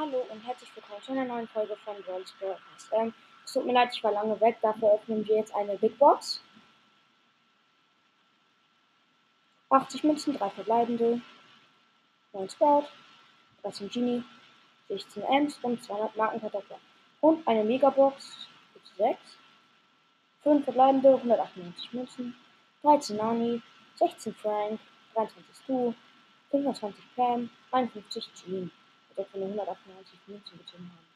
hallo und herzlich willkommen zu einer neuen Folge von Brawl's Broadcast. Ähm, es tut mir leid, ich war lange weg, dafür öffnen wir jetzt eine Big Box. 80 Münzen, 3 verbleibende, 9 Sprout, 13 Genie, 16 Ems und 200 Markenkartoffeln. Und eine Megabox, 6, 5 verbleibende, 198 Münzen, 13 Nani, 16 Frank, 23 Stu, 25 Pam, 51 Jean der von den 198 Münzen gezogen haben.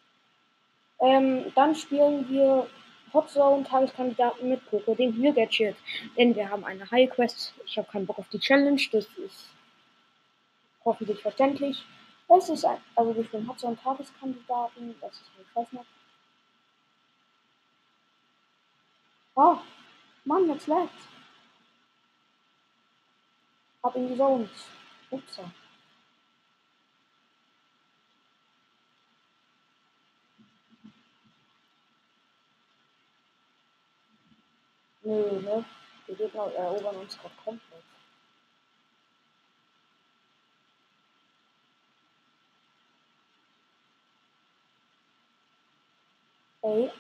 Ähm, dann spielen wir Hot Zone Tageskandidaten mit Poco, den Heal Gadget. Denn wir haben eine High Quest. Ich habe keinen Bock auf die Challenge. Das ist hoffentlich verständlich. Das ist ein, also wir spielen Hot Zone Tageskandidaten. Das ist ein Quest Oh, Mann, jetzt laggt. Hab ihn gezogen. Ups. Nö, ne? Die Gegner erobern uns gerade komplett. Ey.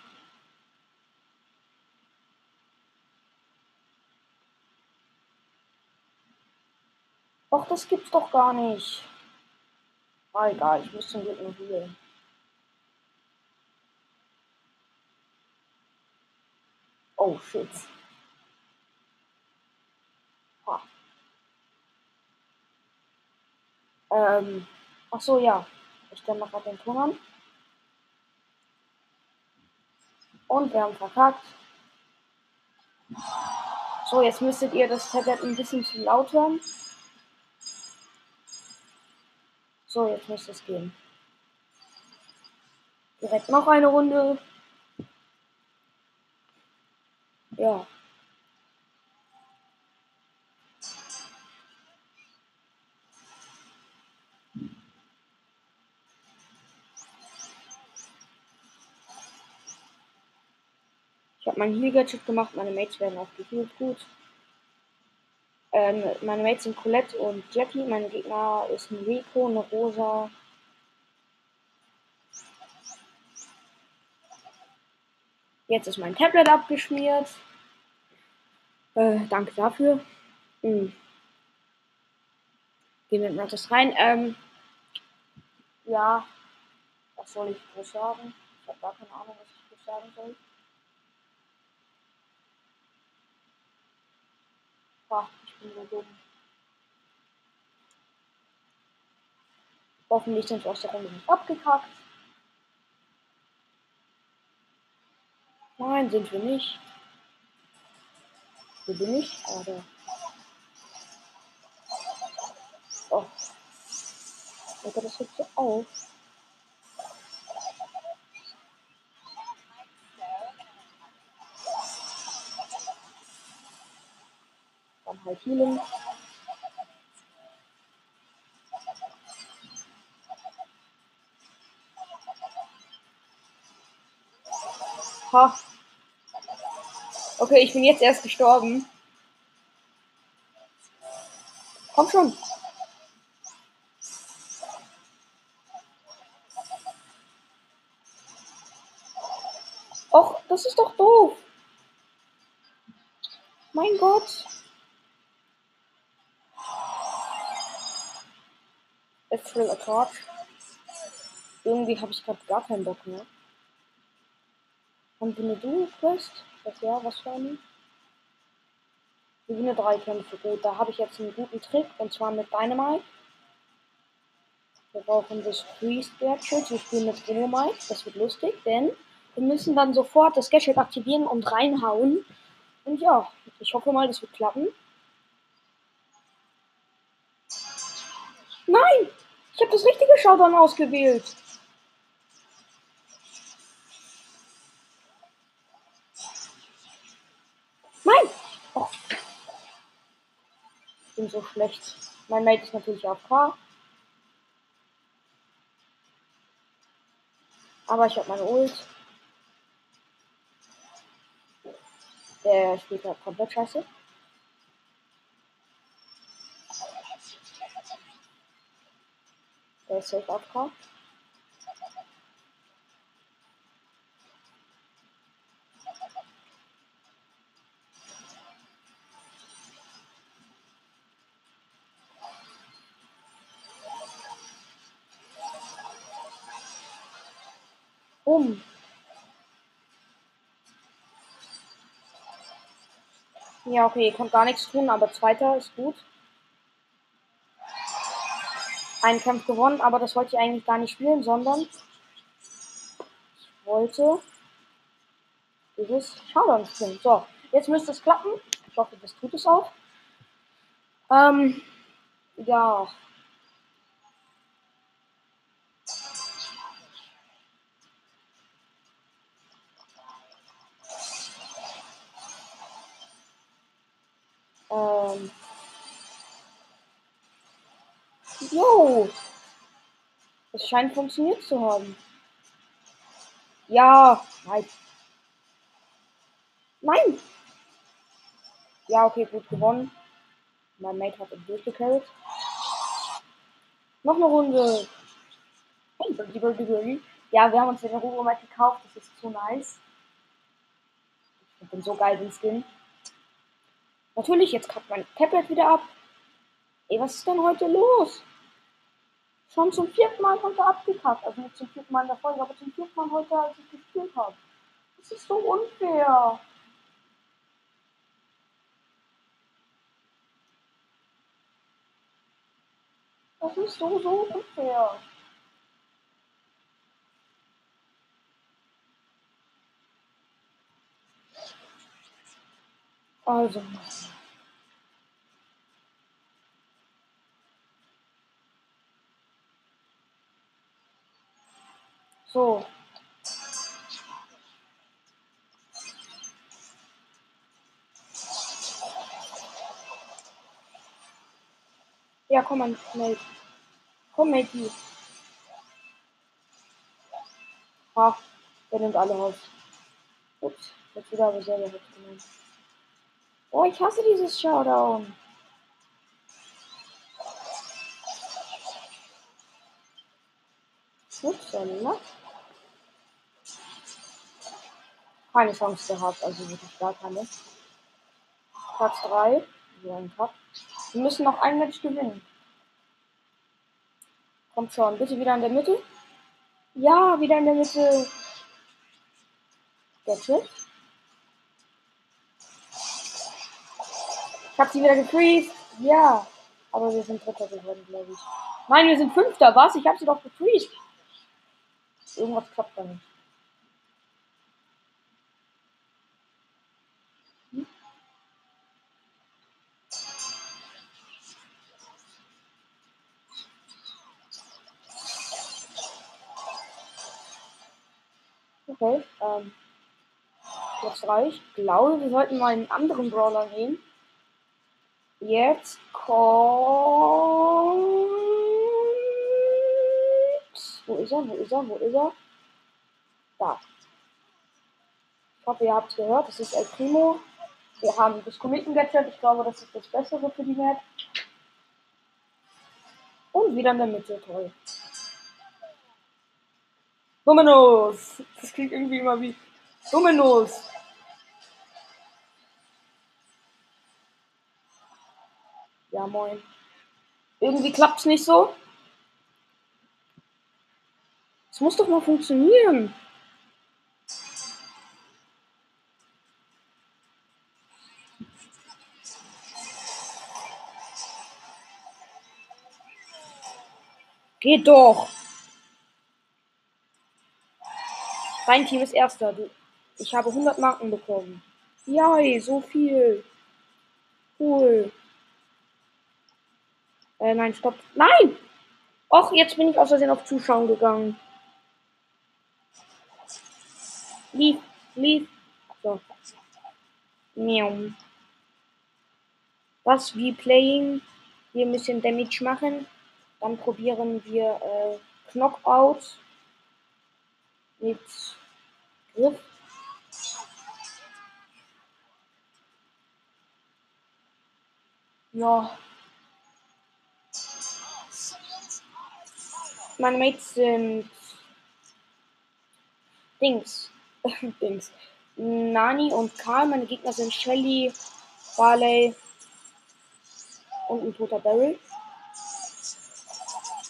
Och, das gibt's doch gar nicht. Ah, egal, ich muss zum Glück noch healen. Oh shit. Ähm, ach so, ja. Ich stelle mal gerade den Ton an. Und wir haben verkackt. So, jetzt müsstet ihr das Tablet ein bisschen zu laut hören. So, jetzt müsste es gehen. Direkt noch eine Runde. Ja. Ich habe meinen Heal-Gadget gemacht, meine Mates werden auch gehealt gut. Ähm, meine Mates sind Colette und Jackie, mein Gegner ist ein Rico, eine Rosa. Jetzt ist mein Tablet abgeschmiert. Äh, danke dafür. Hm. Gehen wir mal das rein. Ähm, ja, was soll ich groß sagen? Ich habe gar keine Ahnung, was ich groß sagen soll. Ach, ich bin so dumm. Hoffentlich sind wir aus der Runde nicht abgekackt. Nein, sind wir nicht. Wo bin ich? Oder? Oh. Alter, das hört so auf. halt Healing. Ha. Okay, ich bin jetzt erst gestorben. Komm schon. Och, das ist doch doof. Mein Gott. Actual Accord. Irgendwie habe ich gerade gar keinen Bock mehr. Haben wir eine Duo-Quest? Das ja, was für eine? Gewinne drei Kämpfe. Gut, da habe ich jetzt einen guten Trick und zwar mit Dynamite. Wir brauchen das Freeze Gadget. Wir spielen mit Dynamite. Das wird lustig, denn wir müssen dann sofort das Gadget aktivieren und reinhauen. Und ja, ich hoffe mal, das wird klappen. Nein! Ich habe das richtige Showdown ausgewählt. Nein! Oh. Bin so schlecht. Mein Mate ist natürlich AFK. Aber ich habe meine Ult. Der spielt halt komplett scheiße. Der ist safe AFK. Um. Ja, okay, ihr könnt gar nichts tun, aber zweiter ist gut. Einen Kampf gewonnen, aber das wollte ich eigentlich gar nicht spielen, sondern ich wollte dieses Showdown spielen. So, jetzt müsste es klappen. Ich hoffe, das tut es auch. Ähm, ja. Scheint funktioniert zu haben. Ja. Nein. Nein. Ja, okay, gut gewonnen. Mein Mate hat ihn durchgecarried. Noch eine Runde. Ja, wir haben uns den mal gekauft. Das ist zu nice. Ich bin so geil, den Skin. Natürlich, jetzt kackt mein Tablet wieder ab. Ey, was ist denn heute los? Schon zum vierten Mal heute abgekackt. Also nicht zum vierten Mal in der Folge, aber zum vierten Mal heute, als ich gespielt habe. Das ist so unfair. Das ist so, so unfair. Also. So. Ja, komm mal, Mate. Komm, Matey. Ha, der nimmt alle raus. Ups, jetzt wieder aber selber genommen. Oh, ich hasse dieses Showdown. Upsala. Keine Chance gehabt, also wirklich gar keine. Platz 3. So ein Cup. Wir müssen noch ein Match gewinnen. Kommt schon, bitte wieder in der Mitte. Ja, wieder in der Mitte. Der Trick. Ich hab sie wieder gefreezed. Ja. Aber wir sind Dritter geworden, glaube ich. Nein, wir sind Fünfter. Was? Ich hab sie doch gefreezed. Irgendwas klappt da nicht. Ähm. Jetzt reicht. Ich glaube, wir sollten mal einen anderen Brawler nehmen. Jetzt kommt. Wo ist er? Wo ist er? Wo ist er? Da. Ich hoffe, ihr habt es gehört. Das ist El Primo. Wir haben das Kometen-Gadget. Ich glaube, das ist das Bessere für die Map. Und wieder in der Mitte. Toll. Dominos. Das klingt irgendwie immer wie Dominos. Ja, moin. Irgendwie klappt es nicht so. Es muss doch mal funktionieren. Geht doch. Dein Team ist erster. Du, ich habe 100 Marken bekommen. Ja, so viel. Cool. Äh, nein, stopp. Nein! Och, jetzt bin ich aus Versehen auf Zuschauen gegangen. Lief, lief. So. Miau. Was wie Playing. Wir müssen Damage machen. Dann probieren wir äh, Knockout mit Griff. Ja. Meine Mates sind Dings. Dings. Nani und Karl. Meine Gegner sind Shelly, Barley und ein toter Daryl.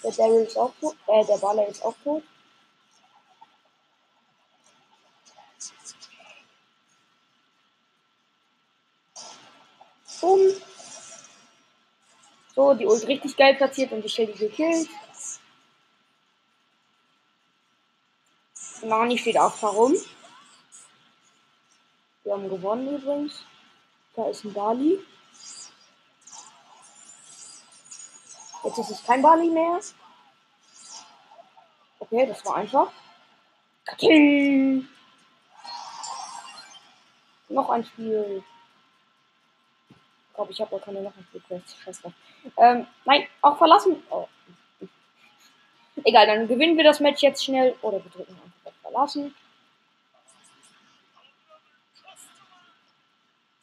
Der Daryl ist auch tot. Äh, der Barley ist auch tot. So, die Ult richtig geil platziert und die Shelly gekillt. Nani steht auf warum. Wir haben gewonnen übrigens. Da ist ein Bali. Jetzt ist es kein Bali mehr. Okay, das war einfach. Kating. Noch ein Spiel. Ich glaube, ich habe auch keine. Scheiße. Ähm, nein, auch verlassen. Oh. Egal, dann gewinnen wir das Match jetzt schnell. Oder wir drücken einfach auf verlassen.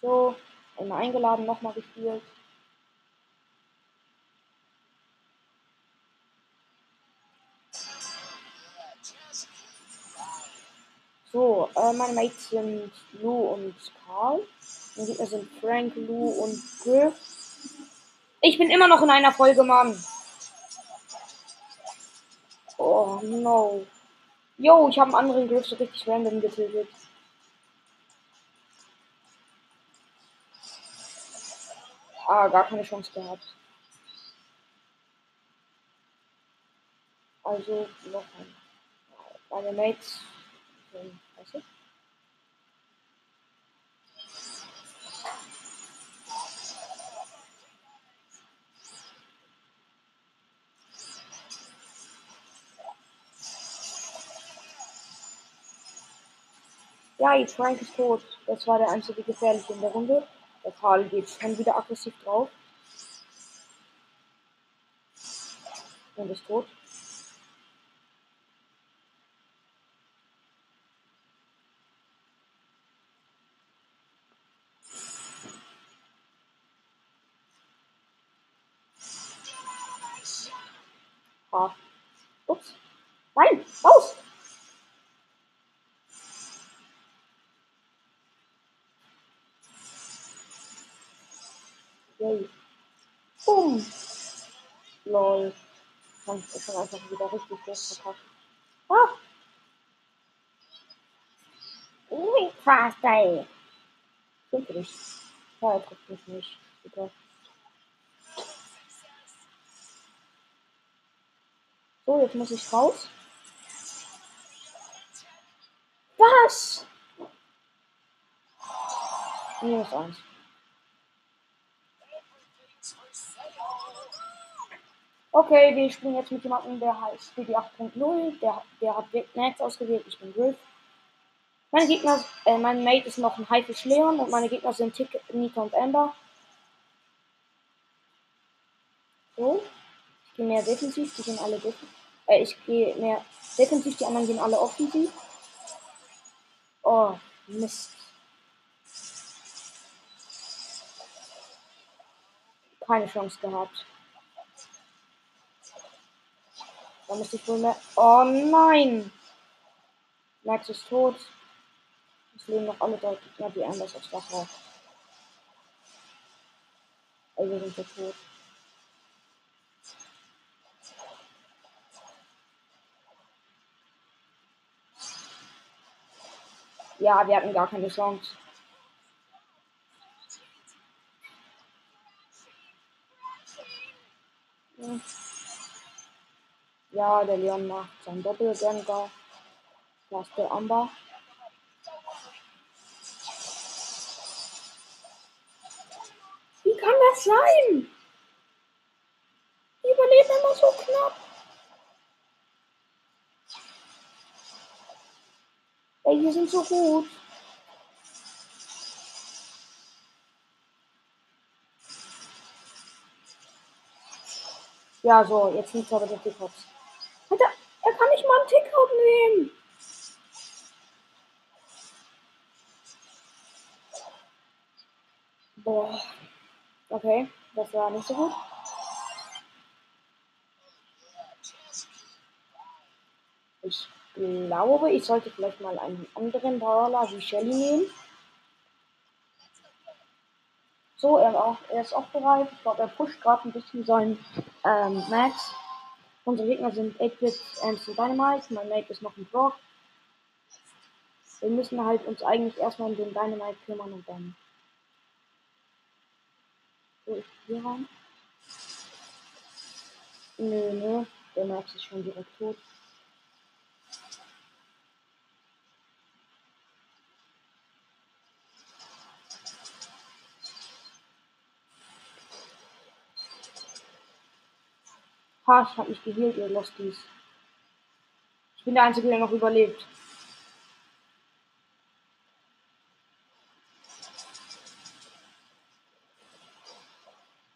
So, einmal eingeladen, nochmal gespielt. So, äh, meine Mates sind Lou und Karl. Meine Gegner sind Frank, Lou und Griff. Ich bin immer noch in einer Folge, Mann. Oh, no. Yo, ich habe einen anderen Griff so richtig random getötet. Ah, gar keine Chance gehabt. Also, noch ein. Meine Mates ähm, weißt Ja, jetzt Frank ist tot. Das war der einzige gefährliche in der Runde. Der Karl geht schon wieder aggressiv drauf. Und ist tot. Ah. Ups. Nein, raus! Yay. Boom. Lol. Kann ich schon einfach wieder richtig schlecht verkackt. Ah! Ui, fast ey. Stimmt nicht. Ja, trifft mich nicht. Super. So, jetzt muss ich raus. Was? Minus eins. Okay, wir spielen jetzt mit jemandem, der heißt BD 8.0. Der, der hat Max ausgewählt, ich bin Griff. Meine Gegner, äh, mein Mate ist noch ein Haifisch Leon und meine Gegner sind Tick, Nita und Amber. So. Ich gehe mehr defensiv, die sind alle defensiv. Äh, ich gehe mehr defensiv, die anderen gehen alle offensiv. Oh, Mist. Keine Chance gehabt. Da muss ich wohl mehr. Oh nein! Max ist tot. Es leben noch alle drei Gegner, die anders als Wasser. Also sind wir tot. Ja, wir hatten gar keine Chance. Ja, der Leon macht sein Doppelgänger. Da ist der Amber. Wie kann das sein? Die überleben immer so knapp. Ey, die sind so gut. Ja, so, jetzt liegt aber der Tickops. Kann nicht mal einen Tickhop nehmen. Boah. Okay, das war nicht so gut. Ich glaube, ich sollte vielleicht mal einen anderen Brawler wie Shelly nehmen. So, er, auch, er ist auch bereit. Ich glaube, er pusht gerade ein bisschen seinen ähm, Max. Unsere Gegner sind 8-Bit und Dynamite. Mein Mate ist noch ein Brock. Wir müssen halt uns eigentlich erstmal um den Dynamite kümmern und dann. So, ich hier rein. Nö, nö. Der Max ist schon direkt tot. Ha, ich hab mich geheilt, ihr Losties. Ich bin der Einzige, der noch überlebt.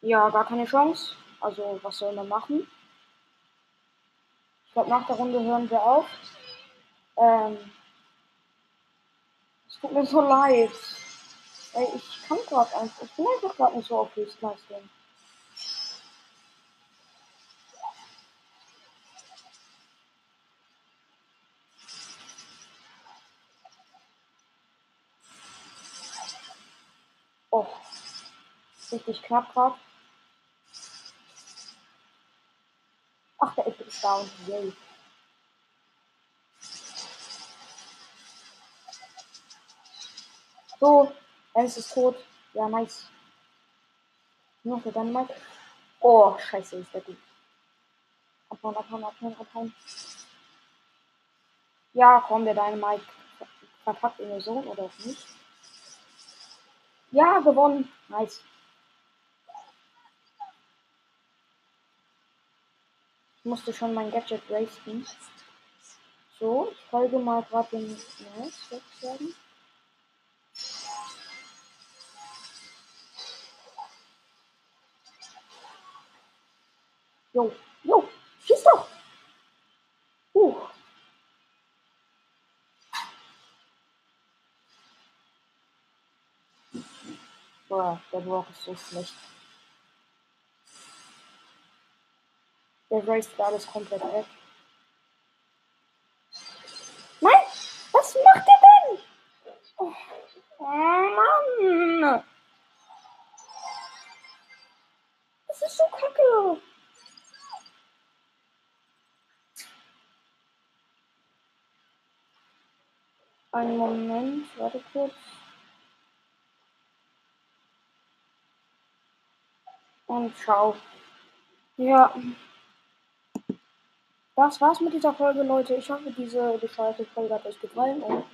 Ja, gar keine Chance. Also, was soll man machen? Ich glaube, nach der Runde hören wir auf. Ähm, es tut mir so leid. Ey, ich kann gerade einfach. Ich bin einfach gerade nicht so auf Höchstleistung. Oh. Richtig knapp gerade. Ach, der Epic ist down. Yay. So, Ems ist tot. Ja, nice. Noch der Dynamite. Oh, scheiße, ist der gut. Abhauen, abhauen, abhauen, abhauen. Ja, komm, der Dynamite verpackt in Zone oder auch nicht. Ja, gewonnen. Nice. Musste schon mein Gadget racen. So, ich folge mal gerade den Nice, sozusagen. Jo, jo, schieß doch! Uh. Boah, der Brock ist so schlecht. Der Race alles komplett weg. Nein! Was macht der denn? Oh, oh Mann! Das ist so kacke. Einen Moment, warte kurz. Und ciao. Ja. Das war's mit dieser Folge, Leute. Ich hoffe, diese bescheuerte Folge hat euch gefallen und